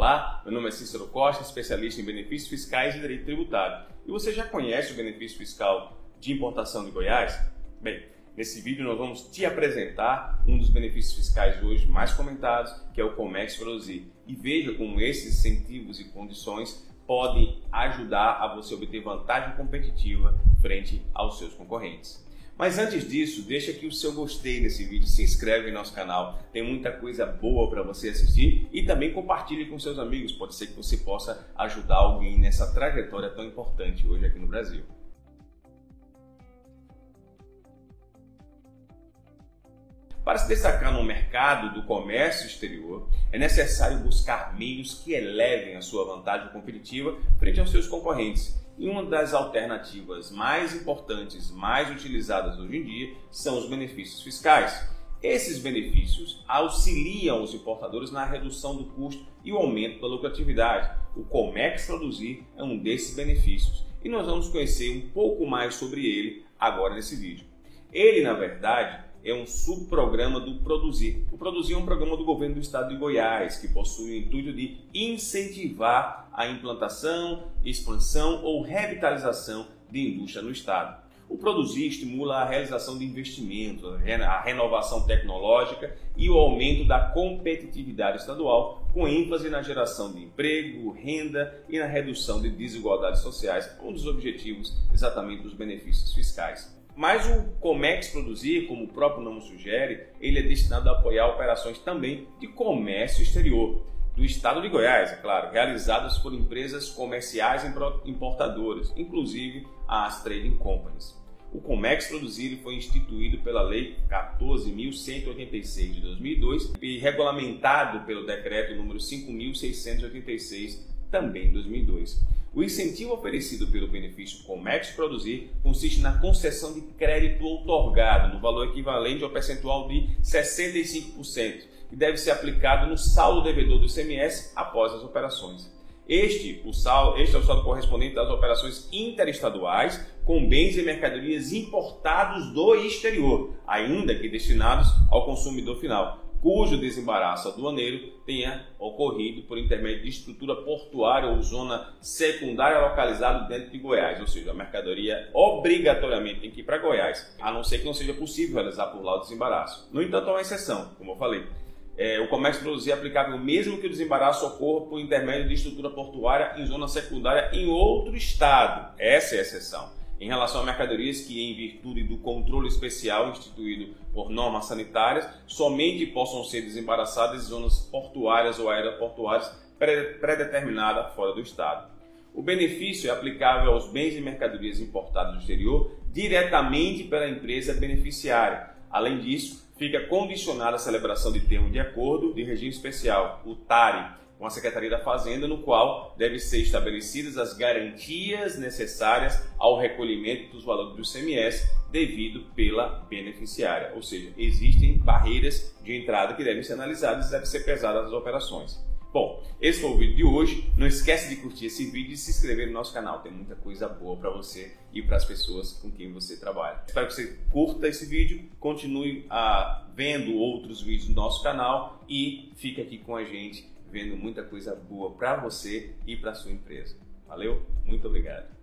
Olá, meu nome é Cícero Costa, especialista em benefícios fiscais e direito tributário. E você já conhece o benefício fiscal de importação de Goiás? Bem, nesse vídeo nós vamos te apresentar um dos benefícios fiscais hoje mais comentados, que é o Comex Produzir. E veja como esses incentivos e condições podem ajudar a você obter vantagem competitiva frente aos seus concorrentes. Mas antes disso, deixa aqui o seu gostei nesse vídeo, se inscreve em nosso canal, tem muita coisa boa para você assistir e também compartilhe com seus amigos, pode ser que você possa ajudar alguém nessa trajetória tão importante hoje aqui no Brasil. Para se destacar no mercado do comércio exterior, é necessário buscar meios que elevem a sua vantagem competitiva frente aos seus concorrentes. E uma das alternativas mais importantes, mais utilizadas hoje em dia, são os benefícios fiscais. Esses benefícios auxiliam os importadores na redução do custo e o aumento da lucratividade. O Comex Produzir é um desses benefícios e nós vamos conhecer um pouco mais sobre ele agora nesse vídeo. Ele, na verdade, é um subprograma do Produzir. O Produzir é um programa do governo do estado de Goiás que possui o intuito de incentivar a implantação, expansão ou revitalização de indústria no estado. O Produzir estimula a realização de investimentos, a renovação tecnológica e o aumento da competitividade estadual, com ênfase na geração de emprego, renda e na redução de desigualdades sociais, um dos objetivos exatamente dos benefícios fiscais. Mas o Comex Produzir, como o próprio nome sugere, ele é destinado a apoiar operações também de comércio exterior do estado de Goiás, é claro, realizadas por empresas comerciais importadoras, inclusive as trading companies. O Comex Produzir foi instituído pela Lei 14.186 de 2002 e regulamentado pelo Decreto número 5.686 também de 2002. O incentivo oferecido pelo benefício Comex Produzir consiste na concessão de crédito outorgado no valor equivalente ao percentual de 65%, que deve ser aplicado no saldo devedor do ICMS após as operações. Este, o saldo, este é o saldo correspondente às operações interestaduais com bens e mercadorias importados do exterior, ainda que destinados ao consumidor final, cujo desembaraço aduaneiro tenha ocorrido por intermédio de estrutura portuária ou zona secundária localizada dentro de Goiás, ou seja, a mercadoria obrigatoriamente tem que ir para Goiás, a não ser que não seja possível realizar por lá o desembaraço. No entanto, há uma exceção, como eu falei. É, o comércio produzir é aplicável mesmo que o desembaraço ocorra por intermédio de estrutura portuária em zona secundária em outro estado. Essa é a exceção em relação a mercadorias que, em virtude do controle especial instituído por normas sanitárias, somente possam ser desembaraçadas em zonas portuárias ou aeroportuárias predeterminadas fora do Estado. O benefício é aplicável aos bens e mercadorias importados do exterior diretamente pela empresa beneficiária. Além disso, fica condicionada a celebração de termo de acordo de regime especial, o TARI, com a Secretaria da Fazenda, no qual devem ser estabelecidas as garantias necessárias ao recolhimento dos valores do ICMS devido pela beneficiária. Ou seja, existem barreiras de entrada que devem ser analisadas e devem ser pesadas as operações. Bom, esse foi o vídeo de hoje. Não esquece de curtir esse vídeo e se inscrever no nosso canal. Tem muita coisa boa para você e para as pessoas com quem você trabalha. Espero que você curta esse vídeo, continue ah, vendo outros vídeos do nosso canal e fique aqui com a gente vendo muita coisa boa para você e para sua empresa. Valeu? Muito obrigado.